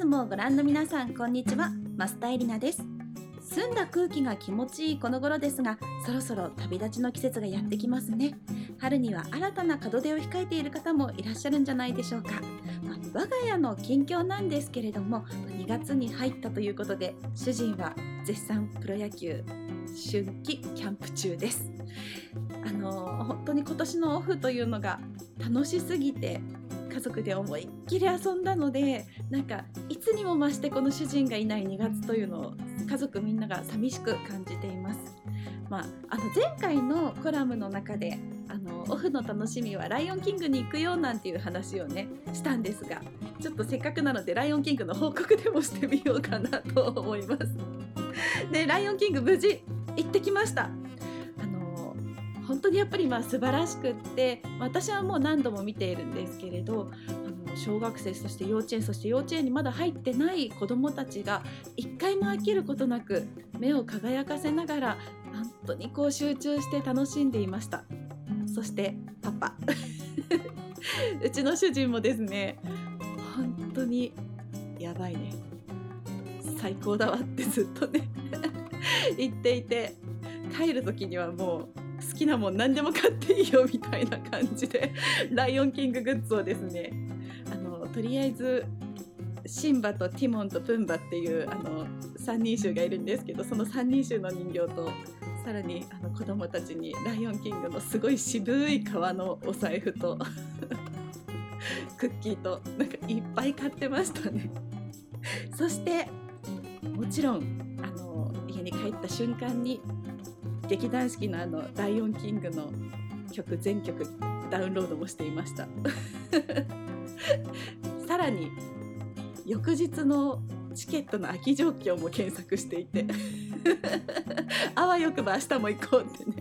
スもご覧の皆さんこんにちは。増田絵里奈です。澄んだ空気が気持ちいいこの頃ですがそろそろ旅立ちの季節がやってきますね。春には新たな門出を控えている方もいらっしゃるんじゃないでしょうか、まあ、我が家の近況なんですけれども2月に入ったということで主人は絶賛プロ野球春季キャンプ中です。あの本当に今年のオフというのが楽しすぎて家族で思いっきり遊んだのでなんかいつにも増してこの主人がいない2月というのを家族みんなが寂しく感じています。まあ、あの前回のコラムの中であのオフの楽しみはライオンキングに行くよなんていう話をねしたんですがちょっとせっかくなのでライオンキングの報告でもしてみようかなと思います。でライオンキング無事行ってきました。本当にやっぱりまあ素晴らしくって私はもう何度も見ているんですけれどあの小学生そして幼稚園そして幼稚園にまだ入ってない子どもたちが一回も飽きることなく目を輝かせながら本当にこう集中して楽しんでいました。そしてパパ。うちの主人もですね本当にやばいね。最高だわってずっとね 言っていて帰る時にはもうきなもん何でも買っていいよみたいな感じでライオンキンググッズをですねあのとりあえずシンバとティモンとプンバっていうあの3人衆がいるんですけどその3人衆の人形とさらにあの子供たちにライオンキングのすごい渋い革のお財布と クッキーとなんかいっぱい買ってましたね。そしてもちろんあの家に帰った瞬間に劇団四季のあの「ライオンキング」の曲全曲ダウンロードもしていました。さらに翌日のチケットの空き状況も検索していて。あわよくば明日も行こうってね。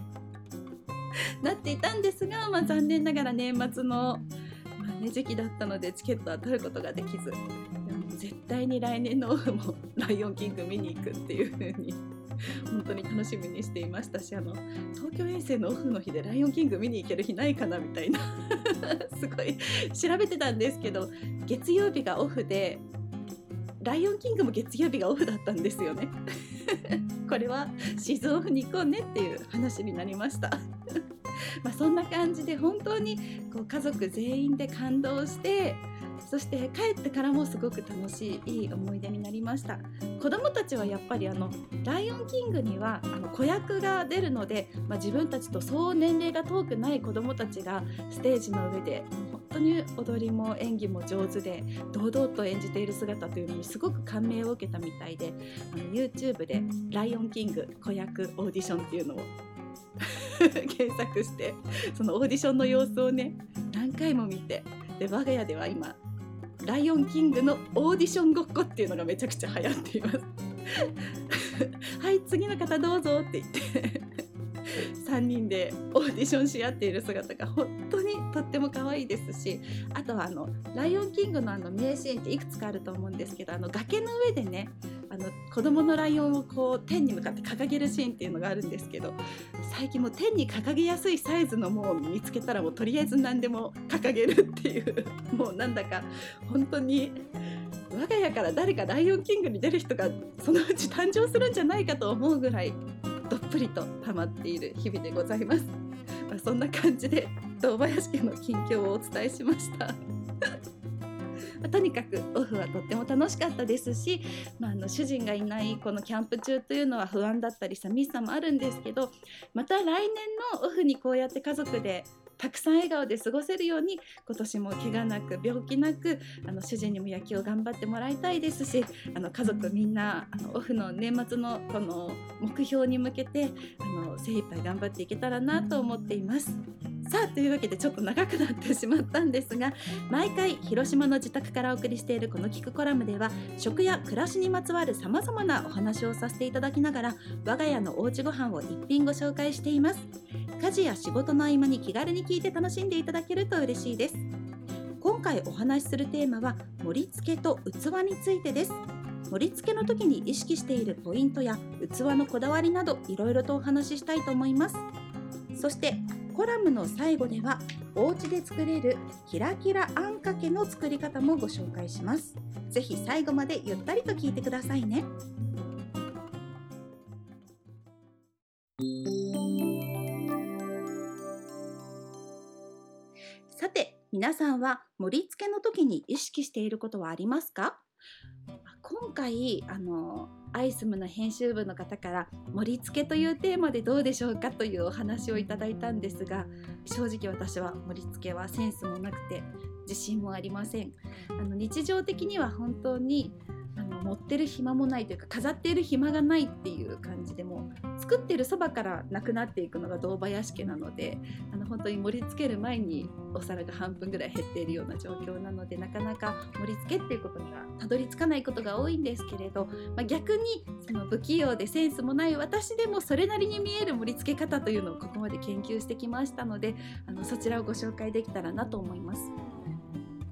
なっていたんですが、まあ、残念ながら年末の、まあね、時期だったのでチケットは取ることができず。でも絶対に来年のオフも「ライオンキング」見に行くっていう風に本当に楽しみにしていましたしあの東京遠征のオフの日で「ライオンキング」見に行ける日ないかなみたいな すごい調べてたんですけど月曜日がオフで「ライオンキング」も月曜日がオフだったんですよね。これはシーズンオフに行こうねっていう話になりました。まあそんな感じで本当にこう家族全員で感動してそして帰ってからもすごく楽しいいい思い出になりました。子どもたちはやっぱりあの「ライオンキング」にはあの子役が出るので、まあ、自分たちとそう年齢が遠くない子どもたちがステージの上で本当に踊りも演技も上手で堂々と演じている姿というのにすごく感銘を受けたみたいであの YouTube で「ライオンキング子役オーディション」っていうのを 検索してそのオーディションの様子をね何回も見てで我が家では今ライオンキングのオーディションごっこっていうのがめちゃくちゃ流行っています。はい次の方どうぞって言って。3人でオーディションし合っている姿が本当にとっても可愛いですしあとはあの「ライオンキング」のあの名シーンっていくつかあると思うんですけどあの崖の上でねあの子供のライオンをこう天に向かって掲げるシーンっていうのがあるんですけど最近も天に掲げやすいサイズのもう見つけたらもうとりあえず何でも掲げるっていうもうなんだか本当に我が家から誰かライオンキングに出る人がそのうち誕生するんじゃないかと思うぐらいどっぷりとハマっている日々でございます。まあ、そんな感じで堂林家の近況をお伝えしました。とにかくオフはとっても楽しかったですし、まあ、あの主人がいないこのキャンプ中というのは不安だったり寂しさもあるんですけどまた来年のオフにこうやって家族でたくさん笑顔で過ごせるように今年も怪我なく病気なくあの主人にも野球を頑張ってもらいたいですしあの家族みんなあのオフの年末のこの目標に向けてあの精一杯頑張っていけたらなと思っています。さあというわけでちょっと長くなってしまったんですが毎回広島の自宅からお送りしているこの「聞くコラム」では食や暮らしにまつわるさまざまなお話をさせていただきながら我が家のおうちご飯を一品ご紹介しています。家事や仕事の合間に気軽に聞いて楽しんでいただけると嬉しいです。今回お話しするテーマは盛り付けと器についてです。盛り付けの時に意識しているポイントや器のこだわりなどいろいろとお話ししたいと思います。そしてコラムの最後ではお家で作れるキラキラあんかけの作り方もご紹介します。ぜひ最後までゆったりと聞いてくださいね。さて皆さんは盛り付けの時に意識していることはありますか？今回あのアイスムの編集部の方から盛り付けというテーマでどうでしょうかというお話をいただいたんですが正直私は盛り付けはセンスもなくて自信もありません。あの日常的には本当にあの持ってる暇もないというか飾っている暇がないっていう感じでも作ってるそばからなくなっていくのが堂林家なのであの本当に盛り付ける前にお皿が半分ぐらい減っているような状況なのでなかなか盛り付けっていうことにはたどり着かないことが多いんですけれど、まあ、逆にその不器用でセンスもない私でもそれなりに見える盛り付け方というのをここまで研究してきましたのであのそちらをご紹介できたらなと思います。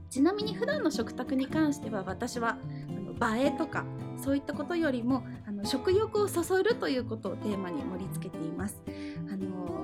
ちなみに普段の食卓に関しては私は映えとかそういったことよりもあの食欲をそそるということをテーマに盛り付けています。あの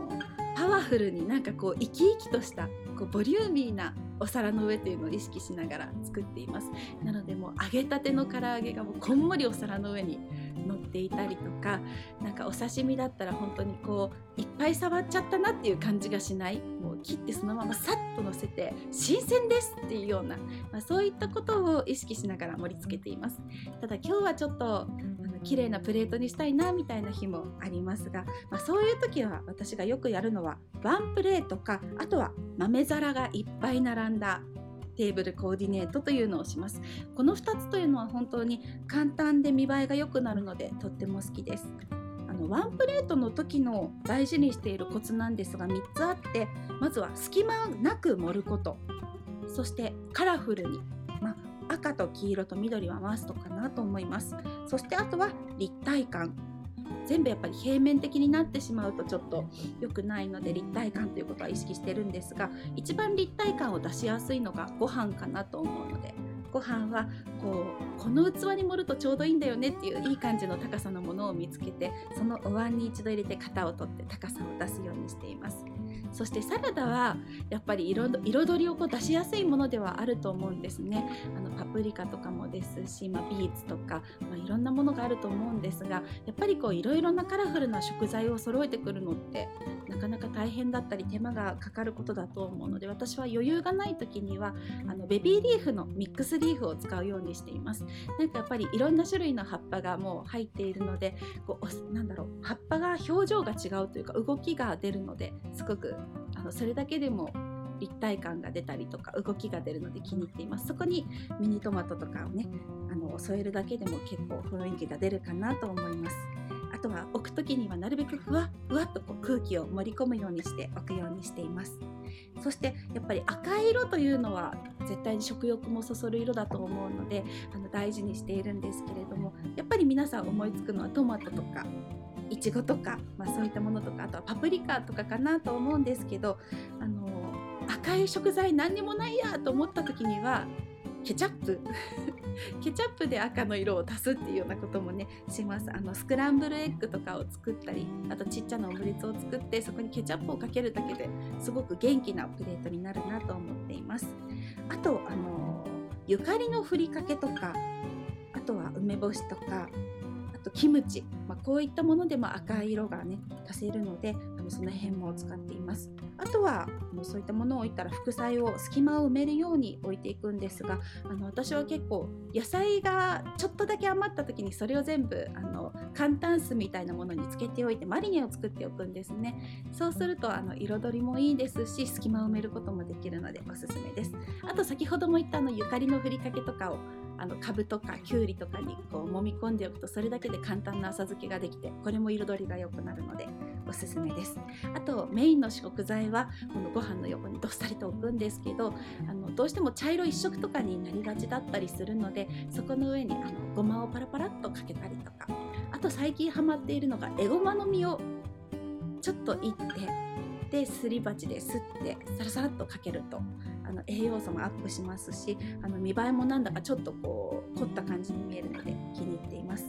パワフルになんかこう生き生きとしたこうボリューミーなお皿の上というのを意識しながら作っていますなのでもう揚げたての唐揚げがもうこんもりお皿の上に乗っていたりとかなんかお刺身だったら本当にこういっぱい触っちゃったなっていう感じがしない。もう切ってそのままさっと乗せて新鮮ですっていうような、まあ、そういったことを意識しながら盛り付けています。ただ今日はちょっとあの綺麗なプレートにしたいなみたいな日もありますが、まあ、そういう時は私がよくやるのはワンプレートかあとは豆皿がいっぱい並んだテーブルコーディネートというのをします。この2つというのは本当に簡単で見栄えが良くなるのでとっても好きです。あのワンプレートの時の大事にしているコツなんですが3つあってまずは隙間なく盛ること。そしてカラフルに、ま赤と黄色と緑はマストかなと思います。そしてあとは立体感。全部やっぱり平面的になってしまうとちょっと良くないので立体感ということは意識してるんですが一番立体感を出しやすいのがご飯かなと思うのでご飯はこうこの器に盛るとちょうどいいんだよねっていういい感じの高さのものを見つけてそのお椀に一度入れて型を取って高さを出すようにしています。そしてサラダはやっぱり彩りをこう出しやすいものではあると思うんですね。あのパプリカとかもですし、まあ、ビーツとか、まあ、いろんなものがあると思うんですがやっぱりこういろいろなカラフルな食材を揃えてくるのってなかなか大変だったり手間がかかることだと思うので私は余裕がない時にはあのベビーリーフのミックスリーフを使うようにしています。なんかやっぱりいろんな種類の葉っぱがもう入っているのでこうなんだろう葉っぱが表情が違うというか動きが出るのですごくのそれだけでも立体感が出たりとか動きが出るので気に入っています。そこにミニトマトとかをねあの添えるだけでも結構雰囲気が出るかなと思います。あとは置く時にはなるべくふわふわっとこう空気を盛り込むようにして置くようにしています。そしてやっぱり赤い色というのは絶対に食欲もそそる色だと思うのであの大事にしているんですけれどもやっぱり皆さん思いつくのはトマトとかいちごとか、まあ、そういったものとかあとはパプリカとかかなと思うんですけどあの赤い食材何にもないやと思った時にはケチャップ。ケチャップで赤の色を足すっていうようなこともねします。あのスクランブルエッグとかを作ったりあとちっちゃなオムレツを作ってそこにケチャップをかけるだけですごく元気なプレートになるなと思っています。あとあのゆかりのふりかけとかあとは梅干しとかとキムチ、まあ、こういったものでも赤い色がね足せるのであのその辺も使っています。あとはもうそういったものを置いたら副菜を隙間を埋めるように置いていくんですがあの私は結構野菜がちょっとだけ余った時にそれを全部あの簡単酢みたいなものにつけておいてマリネを作っておくんですね。そうするとあの彩りもいいですし隙間を埋めることもできるのでおすすめです。あと先ほども言ったあのゆかりのふりかけとかをあのカブとかきゅうりとかにこう揉み込んでおくとそれだけで簡単な浅漬けができてこれも彩りが良くなるのでおすすめです。あとメインの食材はこのご飯の横にどっさりと置くんですけどあのどうしても茶色一色とかになりがちだったりするのでそこの上にあのごまをパラパラっとかけたりとかあと最近ハマっているのがエゴマの実をちょっといってですり鉢ですってサラサラっとかけるとあの栄養素もアップしますしあの見栄えもなんだかちょっとこう凝った感じに見えるので気に入っています。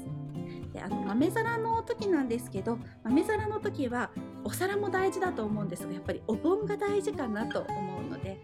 であの豆皿の時なんですけど豆皿の時はお皿も大事だと思うんですがやっぱりお盆が大事かなと思うので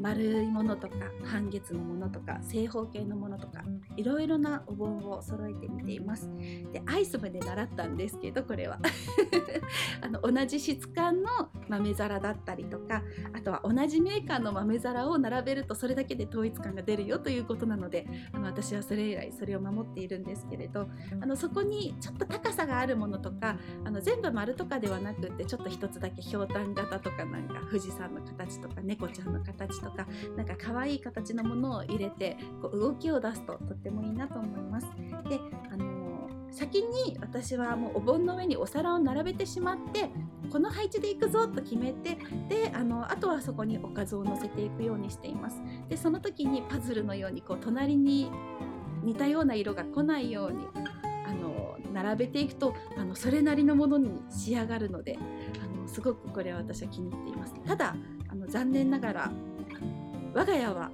丸いものとか半月のものとか正方形のものとかいろいろなお盆を揃えてみています。でアイス部で習ったんですけどこれは。あの同じ質感の豆皿だったりとかあとは同じメーカーの豆皿を並べるとそれだけで統一感が出るよということなのであの私はそれ以来それを守っているんですけれどあのそこにちょっと高さがあるものとかあの全部丸とかではなくってちょっと一つだけひょうたん型とかなんか富士山の形とか猫ちゃんの形とかとかなんか可愛い形のものを入れてこう動きを出すととってもいいなと思います。であの先に私はもうお盆の上にお皿を並べてしまってこの配置でいくぞと決めてであのあとはそこにおかずを乗せていくようにしていますでその時にパズルのようにこう隣に似たような色が来ないようにあの並べていくとあのそれなりのものに仕上がるのであのすごくこれは私は気に入っていますただあの残念ながら我が家は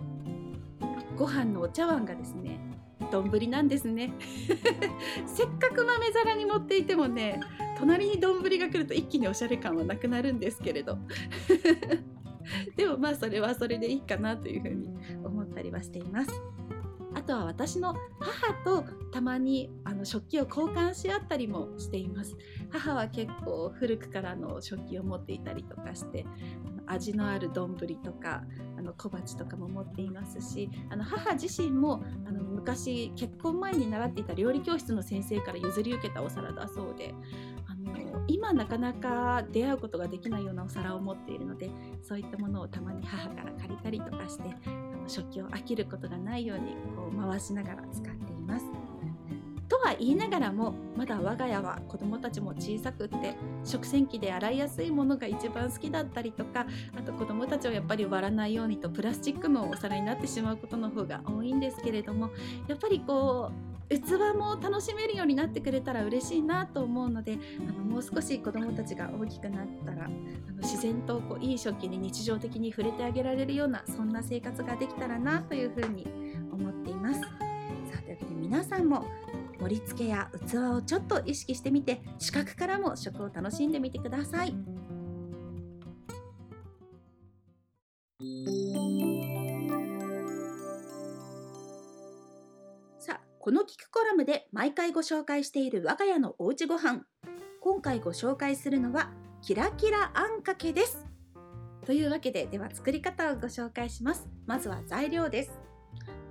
ご飯のお茶碗がですね丼なんですね。せっかく豆皿に持っていてもね隣に丼が来ると一気におしゃれ感はなくなるんですけれど。でもまあそれはそれでいいかなというふうに思ったりはしています。あとは私の母とたまにあの食器を交換し合ったりもしています。母は結構古くからの食器を持っていたりとかして味のある丼とかの小鉢とかも持っていますしあの母自身もあの昔結婚前に習っていた料理教室の先生から譲り受けたお皿だそうであの今なかなか出会うことができないようなお皿を持っているのでそういったものをたまに母から借りたりとかしてあの食器を飽きることがないようにこう回しながら使っています。とは言いながらもまだ我が家は子どもたちも小さくって食洗機で洗いやすいものが一番好きだったりとかあと子どもたちをやっぱり割らないようにとプラスチックのお皿になってしまうことの方が多いんですけれどもやっぱりこう器も楽しめるようになってくれたら嬉しいなと思うのであのもう少し子どもたちが大きくなったらあの自然とこういい食器に日常的に触れてあげられるようなそんな生活ができたらなというふうに思っています。さあというわけで皆さんも盛り付けや器をちょっと意識してみて視覚からも食を楽しんでみてください。さあこのキクコラムで毎回ご紹介している我が家のおうちご飯。今回ご紹介するのはキラキラあんかけです。というわけででは作り方をご紹介します。まずは材料です。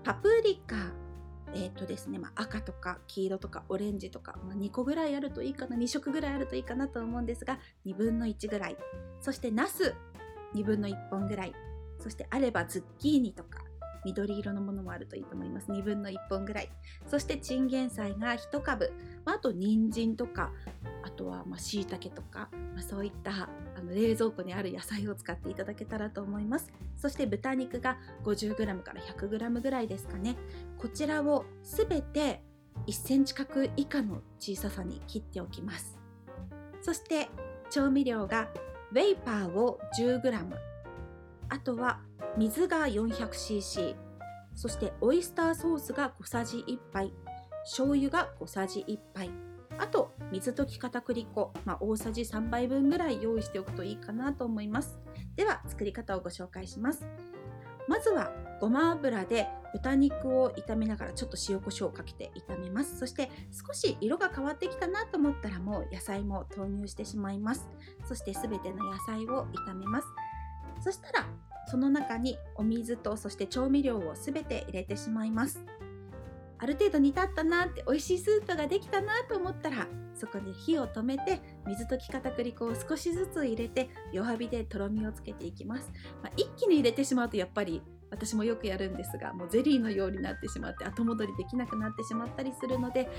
パプリカ。えっ、ー、とですね、まあ、赤とか黄色とかオレンジとか、まあ、2個ぐらいあるといいかな2色ぐらいあるといいかなと思うんですが2分の1ぐらい。そしてナス2分の1本ぐらい。そしてあればズッキーニとか。緑色のものもあるといいと思います。2分の1本ぐらい。そしてチンゲン菜が1株、まあ、あと人参とかあとはまあ椎茸とか、まあ、そういったあの冷蔵庫にある野菜を使っていただけたらと思います。そして豚肉が 50g から 100g ぐらいですかね。こちらをすべて1センチ角以下の小ささに切っておきます。そして調味料がウェイパーを 10g あとは水が 400cc そしてオイスターソースが小さじ1杯。醤油が小さじ1杯。あと水溶き片栗粉、まあ、大さじ3杯分ぐらい用意しておくといいかなと思います。では作り方をご紹介します。まずはごま油で豚肉を炒めながらちょっと塩コショウをかけて炒めます。そして少し色が変わってきたなと思ったらもう野菜も投入してしまいます。そして全ての野菜を炒めます。そしたらその中にお水とそして調味料を全て入れてしまいます。ある程度煮立ったなって美味しいスープができたなと思ったらそこに火を止めて水溶き片栗粉を少しずつ入れて弱火でとろみをつけていきます、まあ、一気に入れてしまうとやっぱり私もよくやるんですがもうゼリーのようになってしまって後戻りできなくなってしまったりするので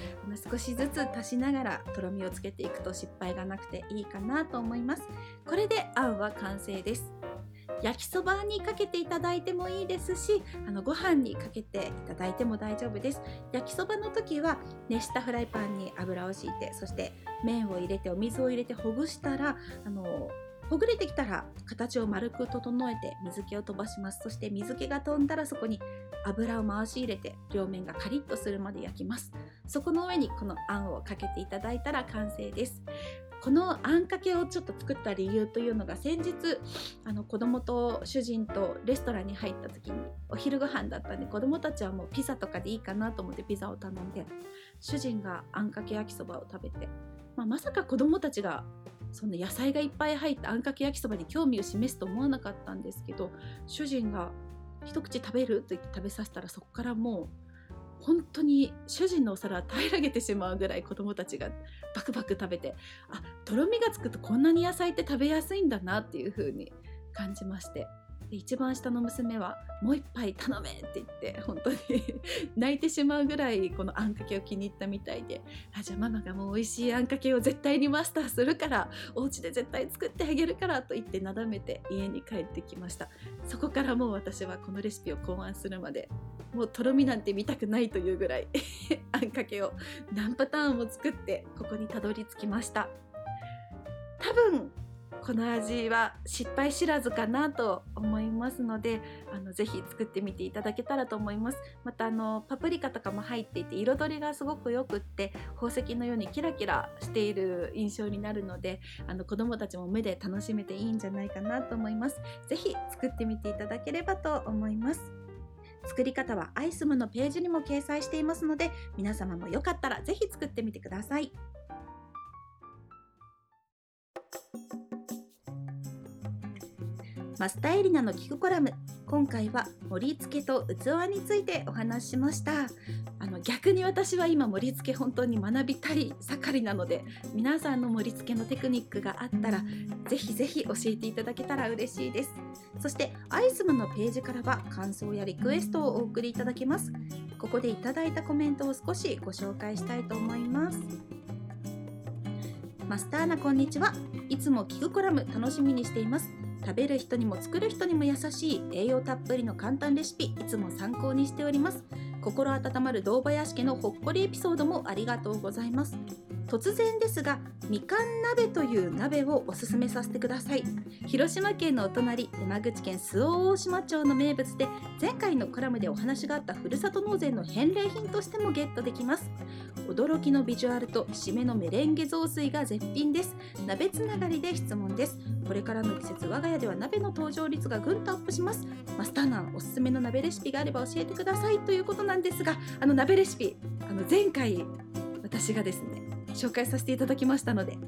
少しずつ足しながらとろみをつけていくと失敗がなくていいかなと思います。これであんは完成です。焼きそばにかけていただいてもいいですしあのご飯にかけていただいても大丈夫です。焼きそばの時は熱したフライパンに油を敷いてそして麺を入れてお水を入れてほぐしたらあのほぐれてきたら形を丸く整えて水気を飛ばします。そして水気が飛んだらそこに油を回し入れて両面がカリッとするまで焼きます。そこの上にこのあんをかけていただいたら完成です。このあんかけをちょっと作った理由というのが先日あの子供と主人とレストランに入った時にお昼ご飯だったんで子供たちはもうピザとかでいいかなと思ってピザを頼んで主人があんかけ焼きそばを食べて、まあ、まさか子供たちがその野菜がいっぱい入ったあんかけ焼きそばに興味を示すと思わなかったんですけど主人が一口食べると言って食べさせたらそこからもう本当に主人のお皿平らげてしまうぐらい子供たちがバクバク食べてあとろみがつくとこんなに野菜って食べやすいんだなっていう風に感じまして。で一番下の娘は「もう一杯頼め!」って言って本当に 泣いてしまうぐらいこのあんかけを気に入ったみたいであじゃあママがもう美味しいあんかけを絶対にマスターするからお家で絶対作ってあげるからと言ってなだめて家に帰ってきましたそこからもう私はこのレシピを考案するまでもうとろみなんて見たくないというぐらい あんかけを何パターンも作ってここにたどり着きました多分この味は失敗知らずかなと思いますのであのぜひ作ってみていただけたらと思います。またあのパプリカとかも入っていて彩りがすごくよくって宝石のようにキラキラしている印象になるのであの子供たちも目で楽しめていいんじゃないかなと思います。ぜひ作ってみていただければと思います。作り方はアイスムのページにも掲載していますので皆様もよかったらぜひ作ってみてください。マスタエリナの聞くコラム。今回は盛り付けと器についてお話ししました。あの逆に私は今盛り付け本当に学びたい盛りなので皆さんの盛り付けのテクニックがあったらぜひぜひ教えていただけたら嬉しいです。そしてアイスムのページからは感想やリクエストをお送りいただけます。ここでいただいたコメントを少しご紹介したいと思います。マスターナこんにちは。いつも聞くコラム楽しみにしています。食べる人にも作る人にも優しい栄養たっぷりの簡単レシピいつも参考にしております。心温まる堂林家のほっこりエピソードもありがとうございます。突然ですがみかん鍋という鍋をおすすめさせてください。広島県のお隣山口県周防大島町の名物で前回のコラムでお話があったふるさと納税の返礼品としてもゲットできます。驚きのビジュアルと締めのメレンゲ雑炊が絶品です。鍋つながりで質問です。これからの季節我が家では鍋の登場率がぐんとアップします。マスターナーおすすめの鍋レシピがあれば教えてくださいということなんですがあの鍋レシピあの前回私がですね紹介させていただきましたので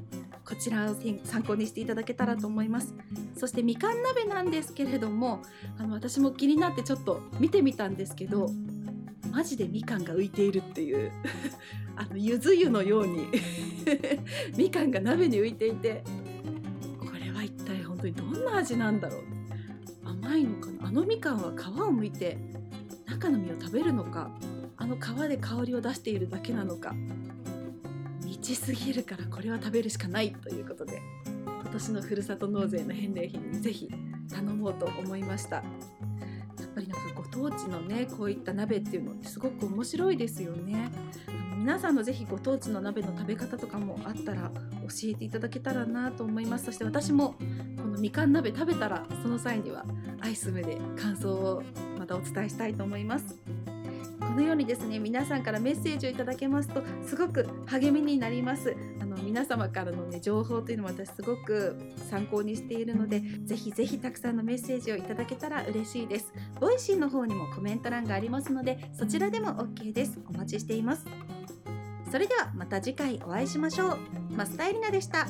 こちらを参考にしていただけたらと思います。そしてみかん鍋なんですけれどもあの私も気になってちょっと見てみたんですけどマジでみかんが浮いているっていう あのゆず湯のように みかんが鍋に浮いていてこれは一体本当にどんな味なんだろう。甘いのかな？あのみかんは皮をむいて中の実を食べるのか？あの皮で香りを出しているだけなのか？未知すぎるからこれは食べるしかないということで今年のふるさと納税の返礼品にぜひ頼もうと思いました。やっぱりなんかご当地のねこういった鍋っていうのってすごく面白いですよね。皆さんのぜひご当地の鍋の食べ方とかもあったら教えていただけたらなと思います。そして私もこのみかん鍋食べたらその際にはアイス目で感想をまたお伝えしたいと思います。のようにですね皆さんからメッセージをいただけますとすごく励みになりますあの皆様からのね情報というのも私すごく参考にしているのでぜひぜひたくさんのメッセージをいただけたら嬉しいです Voicy の方にもコメント欄がありますのでそちらでも OK ですお待ちしていますそれではまた次回お会いしましょう。増田エリナでした。